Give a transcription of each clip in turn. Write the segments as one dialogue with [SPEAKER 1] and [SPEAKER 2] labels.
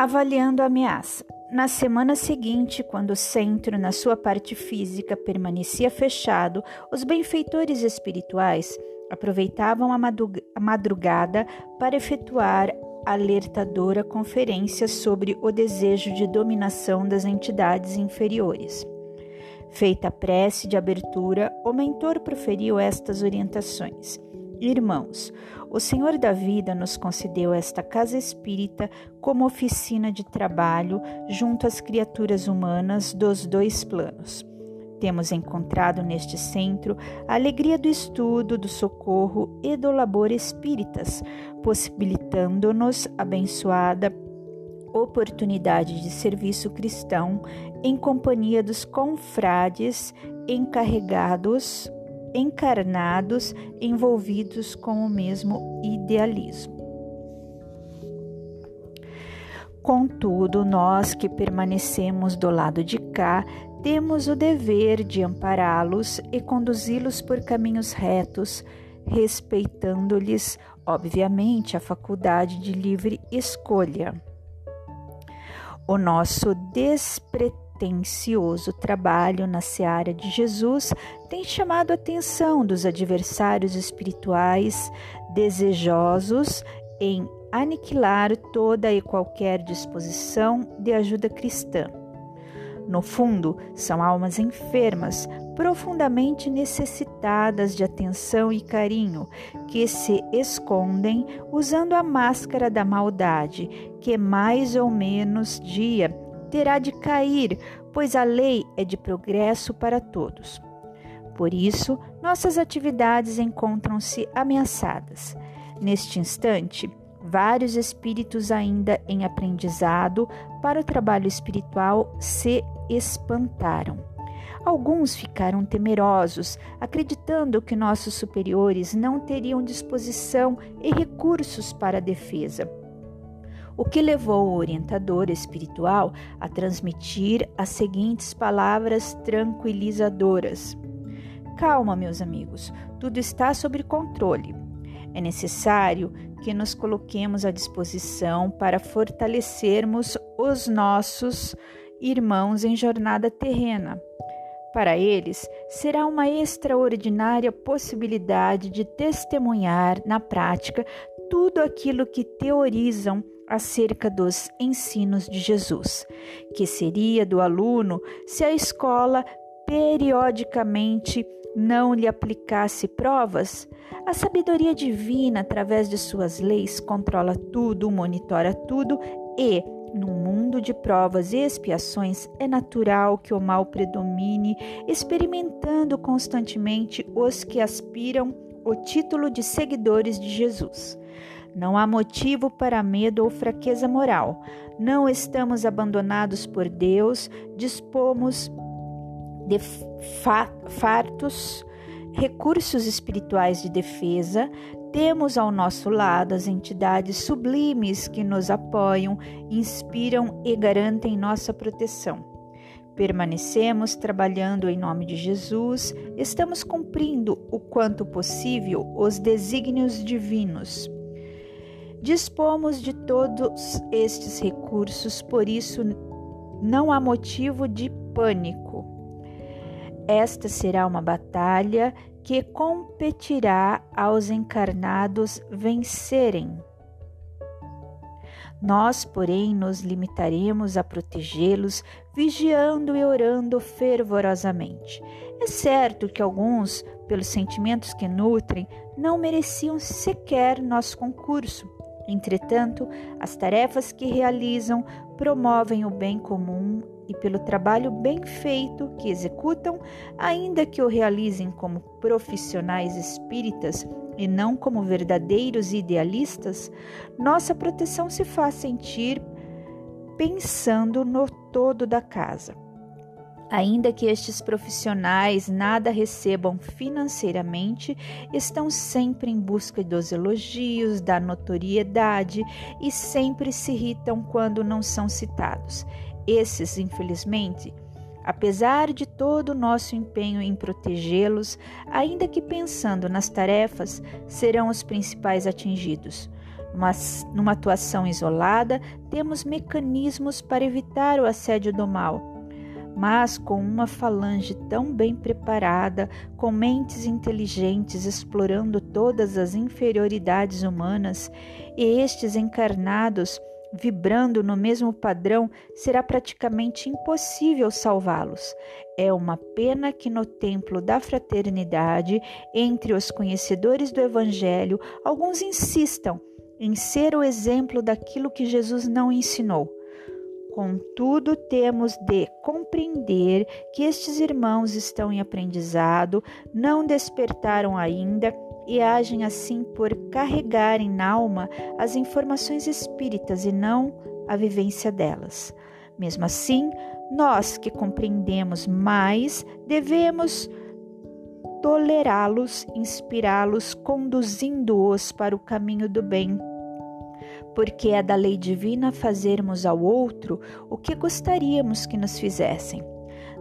[SPEAKER 1] Avaliando a ameaça. Na semana seguinte, quando o centro, na sua parte física, permanecia fechado, os benfeitores espirituais aproveitavam a madrugada para efetuar alertadora conferência sobre o desejo de dominação das entidades inferiores. Feita a prece de abertura, o mentor proferiu estas orientações. Irmãos, o Senhor da vida nos concedeu esta casa espírita como oficina de trabalho junto às criaturas humanas dos dois planos. Temos encontrado neste centro a alegria do estudo, do socorro e do labor espíritas, possibilitando-nos abençoada oportunidade de serviço cristão em companhia dos confrades encarregados encarnados envolvidos com o mesmo idealismo. Contudo, nós que permanecemos do lado de cá, temos o dever de ampará-los e conduzi-los por caminhos retos, respeitando-lhes, obviamente, a faculdade de livre escolha. O nosso despretensioso atencioso trabalho na seara de Jesus tem chamado a atenção dos adversários espirituais desejosos em aniquilar toda e qualquer disposição de ajuda cristã. No fundo, são almas enfermas, profundamente necessitadas de atenção e carinho, que se escondem usando a máscara da maldade, que mais ou menos dia terá de cair, pois a lei é de progresso para todos. Por isso, nossas atividades encontram-se ameaçadas. Neste instante, vários espíritos ainda em aprendizado para o trabalho espiritual se espantaram. Alguns ficaram temerosos, acreditando que nossos superiores não teriam disposição e recursos para a defesa o que levou o orientador espiritual a transmitir as seguintes palavras tranquilizadoras: Calma, meus amigos, tudo está sob controle. É necessário que nos coloquemos à disposição para fortalecermos os nossos irmãos em jornada terrena. Para eles, será uma extraordinária possibilidade de testemunhar na prática tudo aquilo que teorizam acerca dos ensinos de Jesus, que seria do aluno se a escola periodicamente não lhe aplicasse provas? A sabedoria divina, através de suas leis, controla tudo, monitora tudo e, num mundo de provas e expiações, é natural que o mal predomine, experimentando constantemente os que aspiram o título de seguidores de Jesus. Não há motivo para medo ou fraqueza moral. Não estamos abandonados por Deus, dispomos de fartos recursos espirituais de defesa, temos ao nosso lado as entidades sublimes que nos apoiam, inspiram e garantem nossa proteção. Permanecemos trabalhando em nome de Jesus, estamos cumprindo o quanto possível os desígnios divinos. Dispomos de todos estes recursos, por isso não há motivo de pânico. Esta será uma batalha que competirá aos encarnados vencerem. Nós, porém, nos limitaremos a protegê-los, vigiando e orando fervorosamente. É certo que alguns, pelos sentimentos que nutrem, não mereciam sequer nosso concurso Entretanto, as tarefas que realizam promovem o bem comum e, pelo trabalho bem feito que executam, ainda que o realizem como profissionais espíritas e não como verdadeiros idealistas, nossa proteção se faz sentir pensando no todo da casa. Ainda que estes profissionais nada recebam financeiramente, estão sempre em busca dos elogios, da notoriedade e sempre se irritam quando não são citados. Esses, infelizmente, apesar de todo o nosso empenho em protegê-los, ainda que pensando nas tarefas, serão os principais atingidos. Numa, numa atuação isolada, temos mecanismos para evitar o assédio do mal mas com uma falange tão bem preparada, com mentes inteligentes explorando todas as inferioridades humanas, e estes encarnados vibrando no mesmo padrão, será praticamente impossível salvá-los. É uma pena que no templo da fraternidade, entre os conhecedores do Evangelho, alguns insistam em ser o exemplo daquilo que Jesus não ensinou. Contudo, temos de compreender que estes irmãos estão em aprendizado, não despertaram ainda e agem assim por carregarem na alma as informações espíritas e não a vivência delas. Mesmo assim, nós que compreendemos mais devemos tolerá-los, inspirá-los, conduzindo-os para o caminho do bem porque é da lei divina fazermos ao outro o que gostaríamos que nos fizessem.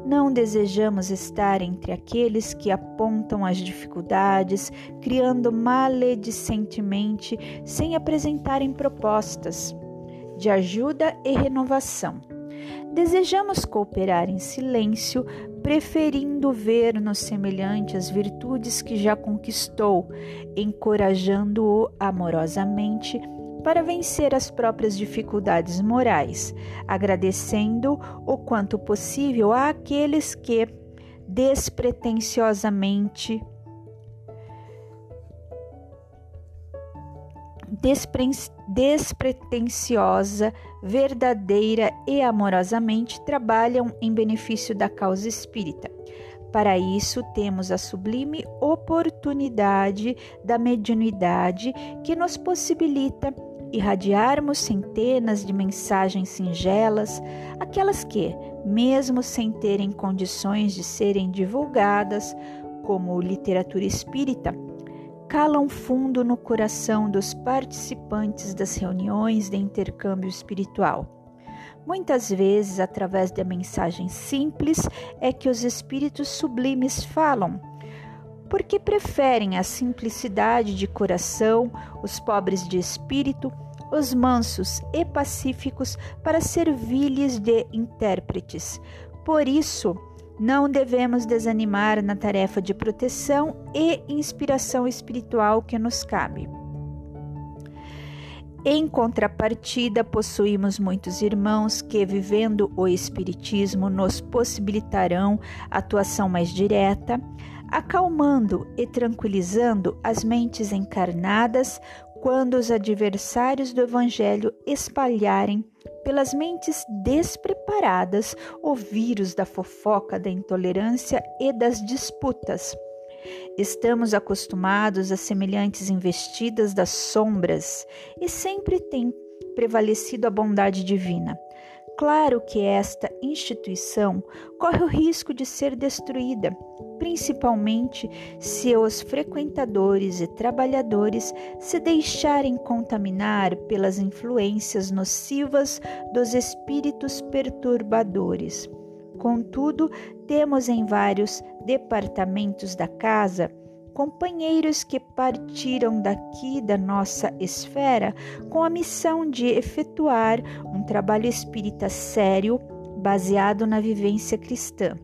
[SPEAKER 1] Não desejamos estar entre aqueles que apontam as dificuldades, criando maledicentemente, sem apresentarem propostas de ajuda e renovação. Desejamos cooperar em silêncio, preferindo ver no semelhante as virtudes que já conquistou, encorajando-o amorosamente para vencer as próprias dificuldades morais, agradecendo o quanto possível àqueles que despretensiosamente despretensiosa, verdadeira e amorosamente trabalham em benefício da causa espírita. Para isso, temos a sublime oportunidade da mediunidade que nos possibilita irradiarmos centenas de mensagens singelas, aquelas que, mesmo sem terem condições de serem divulgadas, como literatura espírita, calam fundo no coração dos participantes das reuniões de intercâmbio espiritual. Muitas vezes, através de mensagens simples, é que os espíritos sublimes falam porque preferem a simplicidade de coração, os pobres de espírito, os mansos e pacíficos para servir-lhes de intérpretes. Por isso, não devemos desanimar na tarefa de proteção e inspiração espiritual que nos cabe. Em contrapartida, possuímos muitos irmãos que, vivendo o Espiritismo, nos possibilitarão atuação mais direta, acalmando e tranquilizando as mentes encarnadas quando os adversários do Evangelho espalharem pelas mentes despreparadas o vírus da fofoca, da intolerância e das disputas. Estamos acostumados a semelhantes investidas das sombras e sempre tem prevalecido a bondade divina. Claro que esta instituição corre o risco de ser destruída, principalmente se os frequentadores e trabalhadores se deixarem contaminar pelas influências nocivas dos espíritos perturbadores. Contudo, temos em vários departamentos da casa companheiros que partiram daqui da nossa esfera com a missão de efetuar um trabalho espírita sério baseado na vivência cristã.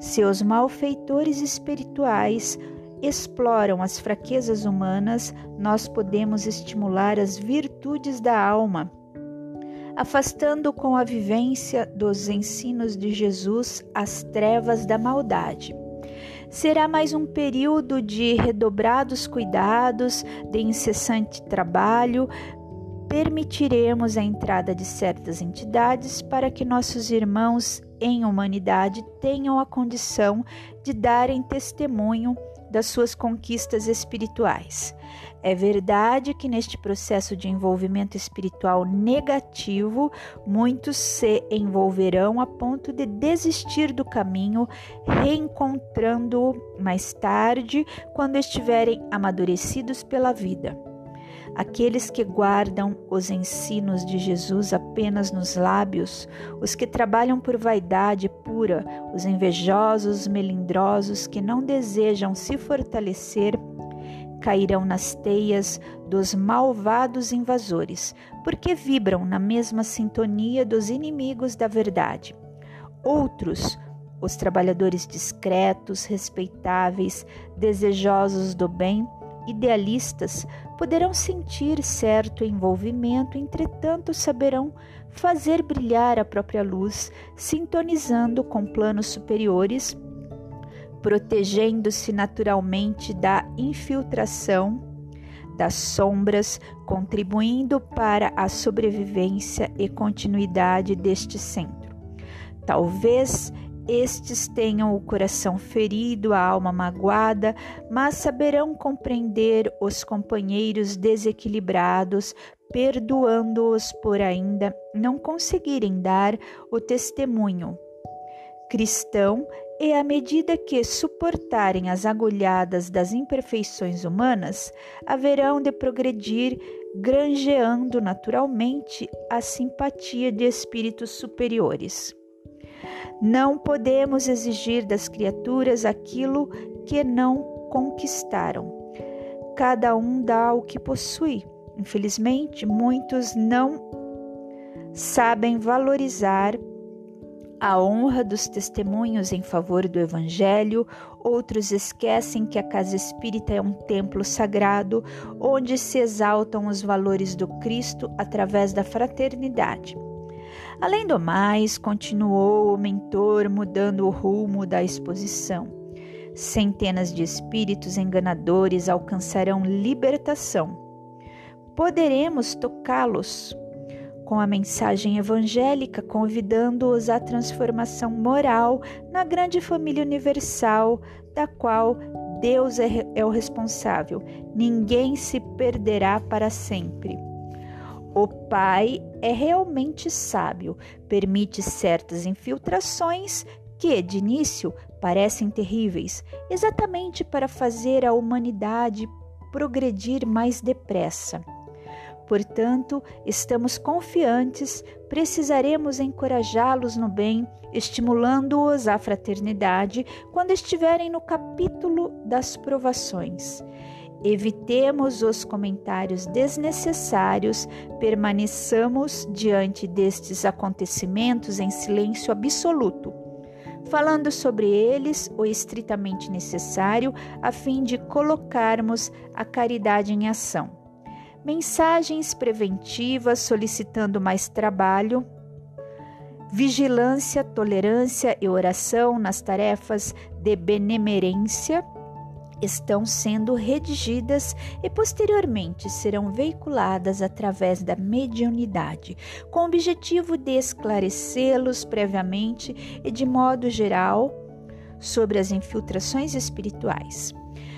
[SPEAKER 1] Seus malfeitores espirituais exploram as fraquezas humanas, nós podemos estimular as virtudes da alma, afastando com a vivência dos ensinos de Jesus as trevas da maldade. Será mais um período de redobrados cuidados, de incessante trabalho. Permitiremos a entrada de certas entidades para que nossos irmãos em humanidade tenham a condição de darem testemunho das suas conquistas espirituais. É verdade que neste processo de envolvimento espiritual negativo, muitos se envolverão a ponto de desistir do caminho, reencontrando-o mais tarde, quando estiverem amadurecidos pela vida. Aqueles que guardam os ensinos de Jesus apenas nos lábios, os que trabalham por vaidade pura, os invejosos, melindrosos que não desejam se fortalecer cairão nas teias dos malvados invasores, porque vibram na mesma sintonia dos inimigos da verdade. Outros, os trabalhadores discretos, respeitáveis, desejosos do bem, idealistas, poderão sentir certo envolvimento, entretanto saberão fazer brilhar a própria luz, sintonizando com planos superiores, protegendo-se naturalmente da infiltração das sombras, contribuindo para a sobrevivência e continuidade deste centro. Talvez estes tenham o coração ferido, a alma magoada, mas saberão compreender os companheiros desequilibrados, perdoando-os por ainda não conseguirem dar o testemunho cristão e à medida que suportarem as agulhadas das imperfeições humanas, haverão de progredir, granjeando naturalmente a simpatia de espíritos superiores. Não podemos exigir das criaturas aquilo que não conquistaram. Cada um dá o que possui. Infelizmente, muitos não sabem valorizar a honra dos testemunhos em favor do Evangelho, outros esquecem que a casa espírita é um templo sagrado onde se exaltam os valores do Cristo através da fraternidade. Além do mais, continuou o mentor mudando o rumo da exposição. Centenas de espíritos enganadores alcançarão libertação. Poderemos tocá-los com a mensagem evangélica, convidando-os à transformação moral na grande família universal, da qual Deus é, é o responsável. Ninguém se perderá para sempre. O Pai é realmente sábio, permite certas infiltrações que, de início, parecem terríveis, exatamente para fazer a humanidade progredir mais depressa. Portanto, estamos confiantes, precisaremos encorajá-los no bem, estimulando-os à fraternidade quando estiverem no capítulo das provações. Evitemos os comentários desnecessários, permaneçamos diante destes acontecimentos em silêncio absoluto, falando sobre eles o estritamente necessário, a fim de colocarmos a caridade em ação. Mensagens preventivas solicitando mais trabalho, vigilância, tolerância e oração nas tarefas de benemerência estão sendo redigidas e posteriormente serão veiculadas através da mediunidade, com o objetivo de esclarecê-los previamente e de modo geral sobre as infiltrações espirituais.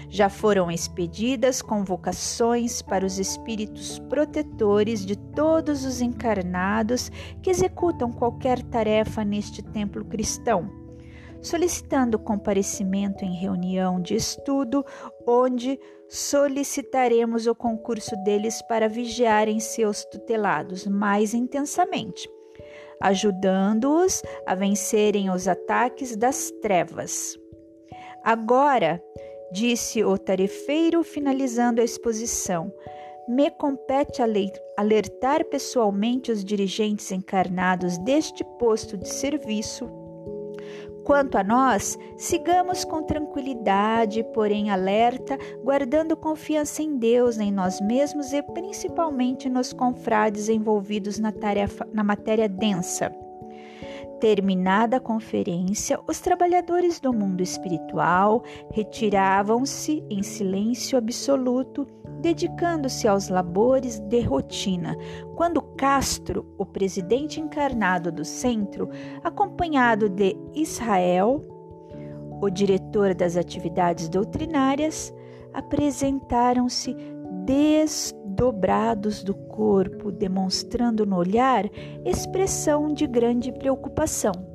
[SPEAKER 1] Já foram expedidas convocações para os espíritos protetores de todos os encarnados que executam qualquer tarefa neste templo cristão solicitando comparecimento em reunião de estudo, onde solicitaremos o concurso deles para vigiarem seus tutelados mais intensamente, ajudando-os a vencerem os ataques das trevas. Agora, disse o tarefeiro, finalizando a exposição, me compete alertar pessoalmente os dirigentes encarnados deste posto de serviço Quanto a nós, sigamos com tranquilidade, porém alerta, guardando confiança em Deus, em nós mesmos e principalmente nos confrades envolvidos na tarefa, na matéria densa. Terminada a conferência, os trabalhadores do mundo espiritual retiravam-se em silêncio absoluto, dedicando-se aos labores de rotina, quando Castro, o presidente encarnado do centro, acompanhado de Israel, o diretor das atividades doutrinárias, apresentaram-se desdobrados do corpo, demonstrando no olhar expressão de grande preocupação.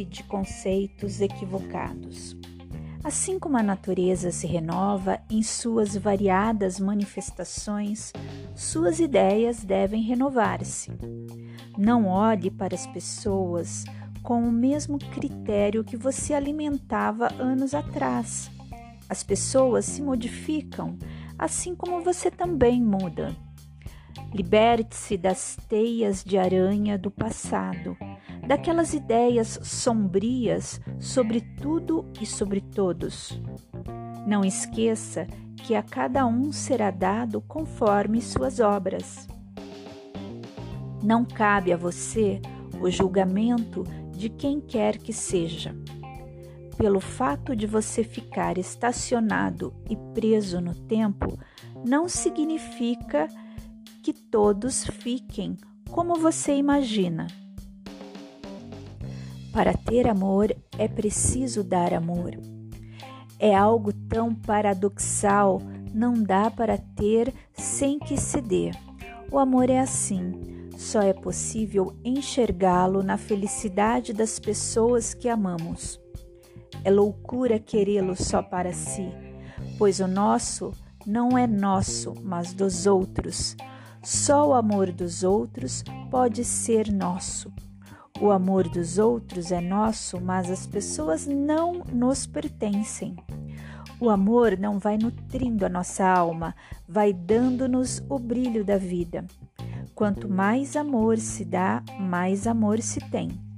[SPEAKER 1] Liberte-se de conceitos equivocados. Assim como a natureza se renova em suas variadas manifestações, suas ideias devem renovar-se. Não olhe para as pessoas com o mesmo critério que você alimentava anos atrás. As pessoas se modificam, assim como você também muda. Liberte-se das teias de aranha do passado, daquelas ideias sombrias sobre tudo e sobre todos. Não esqueça que a cada um será dado conforme suas obras. Não cabe a você o julgamento de quem quer que seja. Pelo fato de você ficar estacionado e preso no tempo, não significa que todos fiquem como você imagina. Para ter amor é preciso dar amor. É algo tão paradoxal, não dá para ter sem que se dê. O amor é assim, só é possível enxergá-lo na felicidade das pessoas que amamos. É loucura querê-lo só para si, pois o nosso não é nosso, mas dos outros. Só o amor dos outros pode ser nosso. O amor dos outros é nosso, mas as pessoas não nos pertencem. O amor não vai nutrindo a nossa alma, vai dando-nos o brilho da vida. Quanto mais amor se dá, mais amor se tem.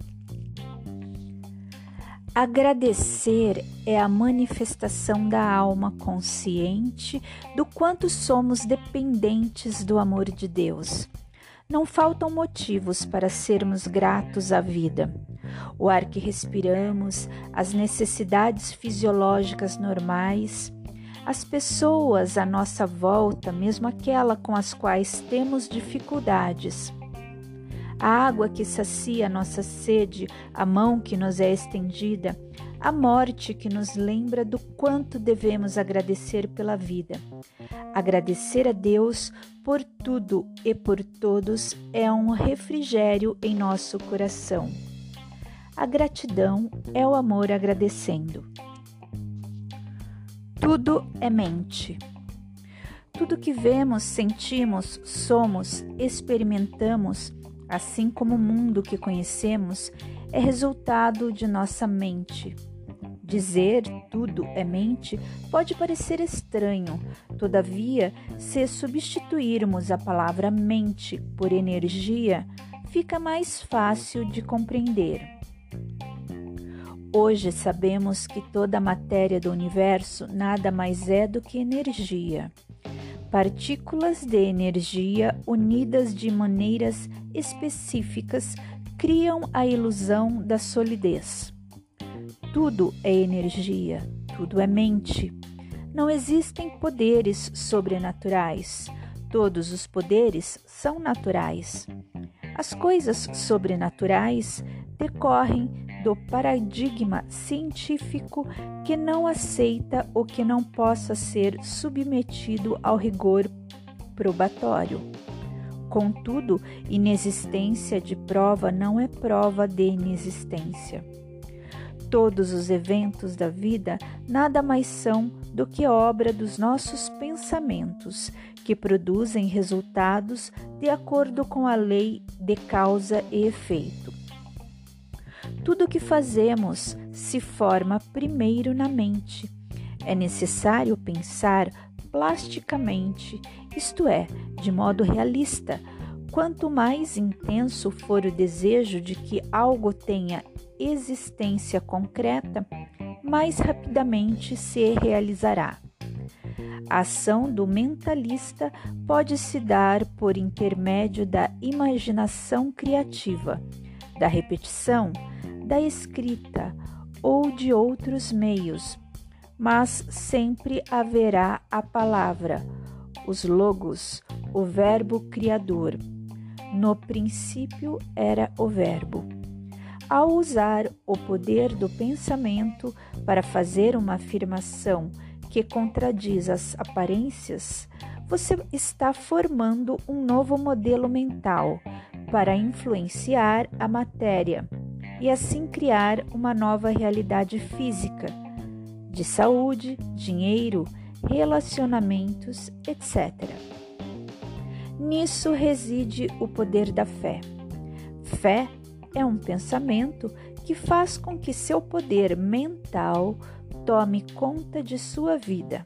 [SPEAKER 1] Agradecer é a manifestação da alma consciente do quanto somos dependentes do amor de Deus. Não faltam motivos para sermos gratos à vida. O ar que respiramos, as necessidades fisiológicas normais, as pessoas à nossa volta, mesmo aquela com as quais temos dificuldades a água que sacia nossa sede, a mão que nos é estendida, a morte que nos lembra do quanto devemos agradecer pela vida. Agradecer a Deus por tudo e por todos é um refrigério em nosso coração. A gratidão é o amor agradecendo. Tudo é mente. Tudo que vemos, sentimos, somos, experimentamos assim como o mundo que conhecemos é resultado de nossa mente. Dizer tudo é mente pode parecer estranho, todavia, se substituirmos a palavra mente por energia, fica mais fácil de compreender. Hoje sabemos que toda a matéria do universo nada mais é do que energia partículas de energia unidas de maneiras específicas criam a ilusão da solidez. Tudo é energia, tudo é mente. Não existem poderes sobrenaturais. Todos os poderes são naturais. As coisas sobrenaturais decorrem do paradigma científico que não aceita o que não possa ser submetido ao rigor probatório. Contudo, inexistência de prova não é prova de inexistência. Todos os eventos da vida nada mais são do que obra dos nossos pensamentos, que produzem resultados de acordo com a lei de causa e efeito. Tudo o que fazemos se forma primeiro na mente. É necessário pensar plasticamente, isto é, de modo realista. Quanto mais intenso for o desejo de que algo tenha existência concreta, mais rapidamente se realizará. A ação do mentalista pode se dar por intermédio da imaginação criativa, da repetição, da escrita ou de outros meios, mas sempre haverá a palavra, os logos, o verbo criador. No princípio era o verbo. Ao usar o poder do pensamento para fazer uma afirmação que contradiz as aparências, você está formando um novo modelo mental para influenciar a matéria e assim criar uma nova realidade física. de saúde, dinheiro, relacionamentos, etc. Nisso reside o poder da fé. Fé é um pensamento que faz com que seu poder mental tome conta de sua vida.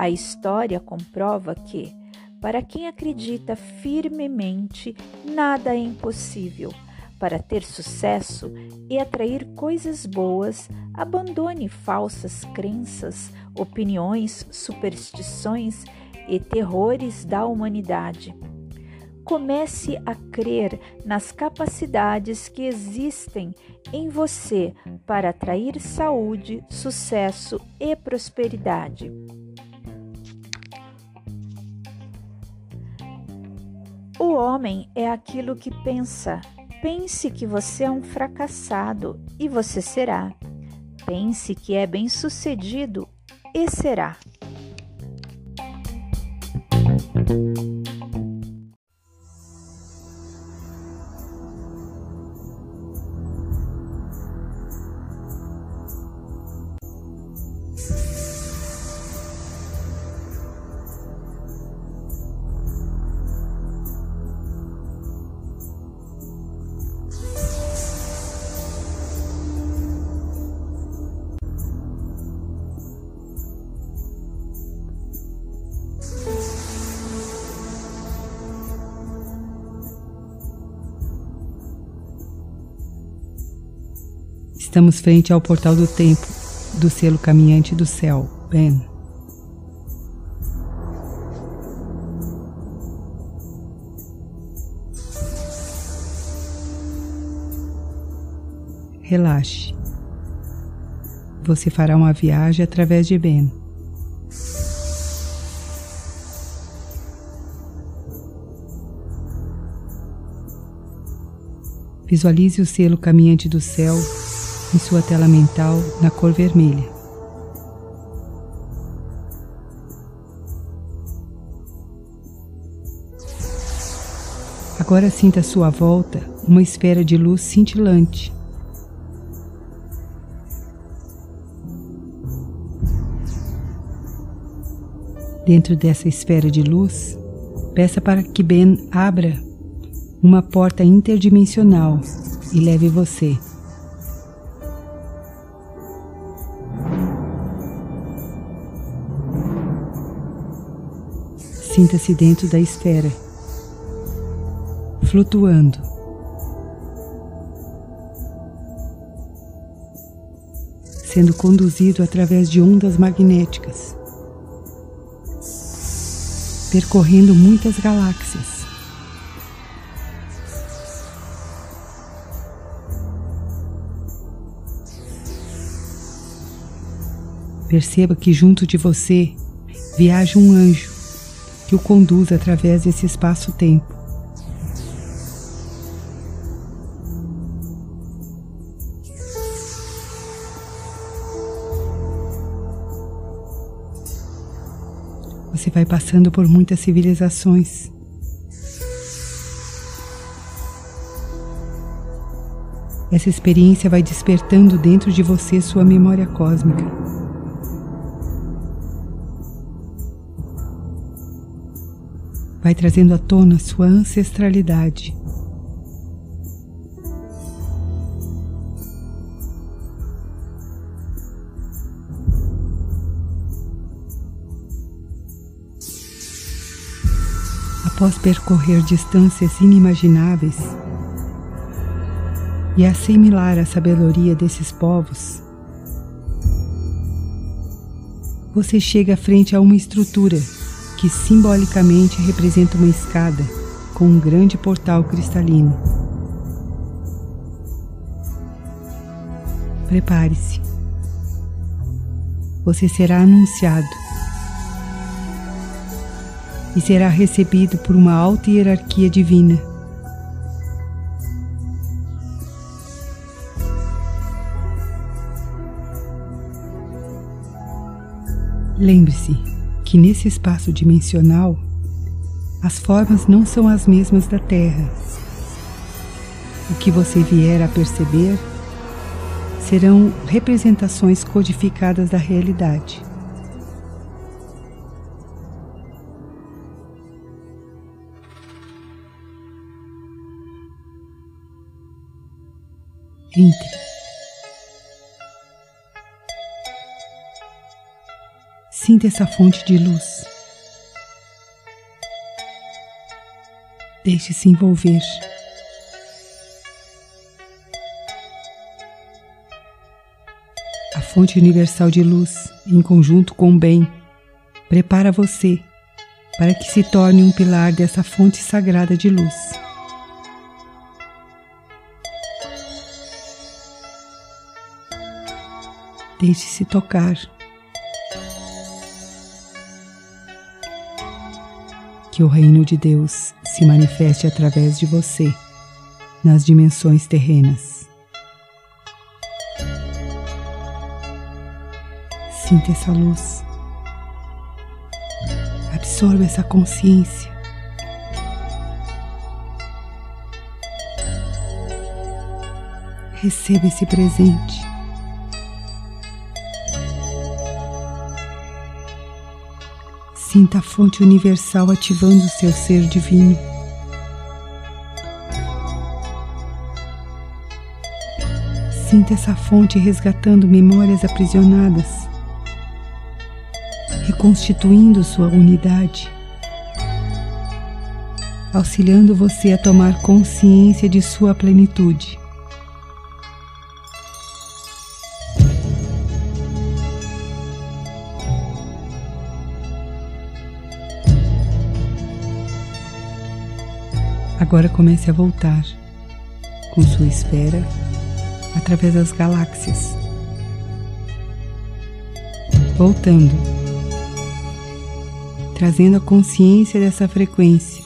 [SPEAKER 1] A história comprova que, para quem acredita firmemente, nada é impossível. Para ter sucesso e atrair coisas boas, abandone falsas crenças, opiniões, superstições e terrores da humanidade. Comece a crer nas capacidades que existem em você para atrair saúde, sucesso e prosperidade. O homem é aquilo que pensa. Pense que você é um fracassado e você será. Pense que é bem-sucedido e será.
[SPEAKER 2] Estamos frente ao portal do tempo do selo caminhante do céu, Ben. Relaxe. Você fará uma viagem através de Ben. Visualize o selo caminhante do céu em sua tela mental na cor vermelha. Agora sinta à sua volta uma esfera de luz cintilante. Dentro dessa esfera de luz, peça para que Ben abra uma porta interdimensional e leve você Sinta-se dentro da esfera, flutuando. Sendo conduzido através de ondas magnéticas, percorrendo muitas galáxias. Perceba que junto de você viaja um anjo que o conduz através desse espaço-tempo. Você vai passando por muitas civilizações. Essa experiência vai despertando dentro de você sua memória cósmica. Vai trazendo à tona sua ancestralidade. Após percorrer distâncias inimagináveis e assimilar a sabedoria desses povos, você chega frente a uma estrutura que simbolicamente representa uma escada com um grande portal cristalino. Prepare-se. Você será anunciado e será recebido por uma alta hierarquia divina. Lembre-se que nesse espaço dimensional as formas não são as mesmas da Terra. O que você vier a perceber serão representações codificadas da realidade. Entre. Sinta essa fonte de luz. Deixe-se envolver. A fonte universal de luz, em conjunto com o bem, prepara você para que se torne um pilar dessa fonte sagrada de luz. Deixe-se tocar. Que o reino de Deus se manifeste através de você nas dimensões terrenas. Sinta essa luz. Absorva essa consciência. Receba esse presente. Sinta a fonte universal ativando o seu ser divino. Sinta essa fonte resgatando memórias aprisionadas, reconstituindo sua unidade, auxiliando você a tomar consciência de sua plenitude. Agora comece a voltar com sua esfera através das galáxias. Voltando, trazendo a consciência dessa frequência,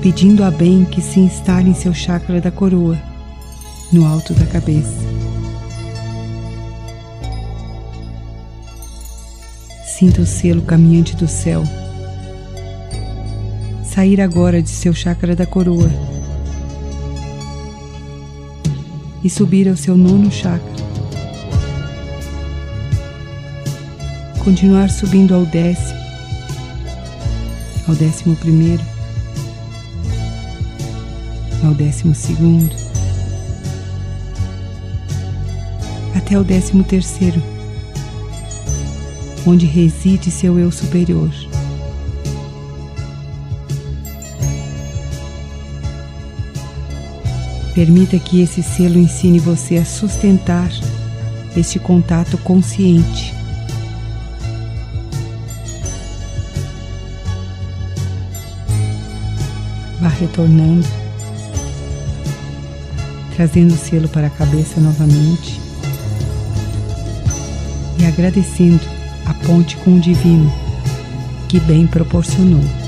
[SPEAKER 2] pedindo a bem que se instale em seu chakra da coroa, no alto da cabeça. Sinta o selo caminhante do céu sair agora de seu chakra da coroa e subir ao seu nono chakra. Continuar subindo ao décimo, ao décimo primeiro, ao décimo segundo, até o décimo terceiro, onde reside seu eu superior. Permita que esse selo ensine você a sustentar este contato consciente. Vá retornando, trazendo o selo para a cabeça novamente e agradecendo a ponte com o divino que bem proporcionou.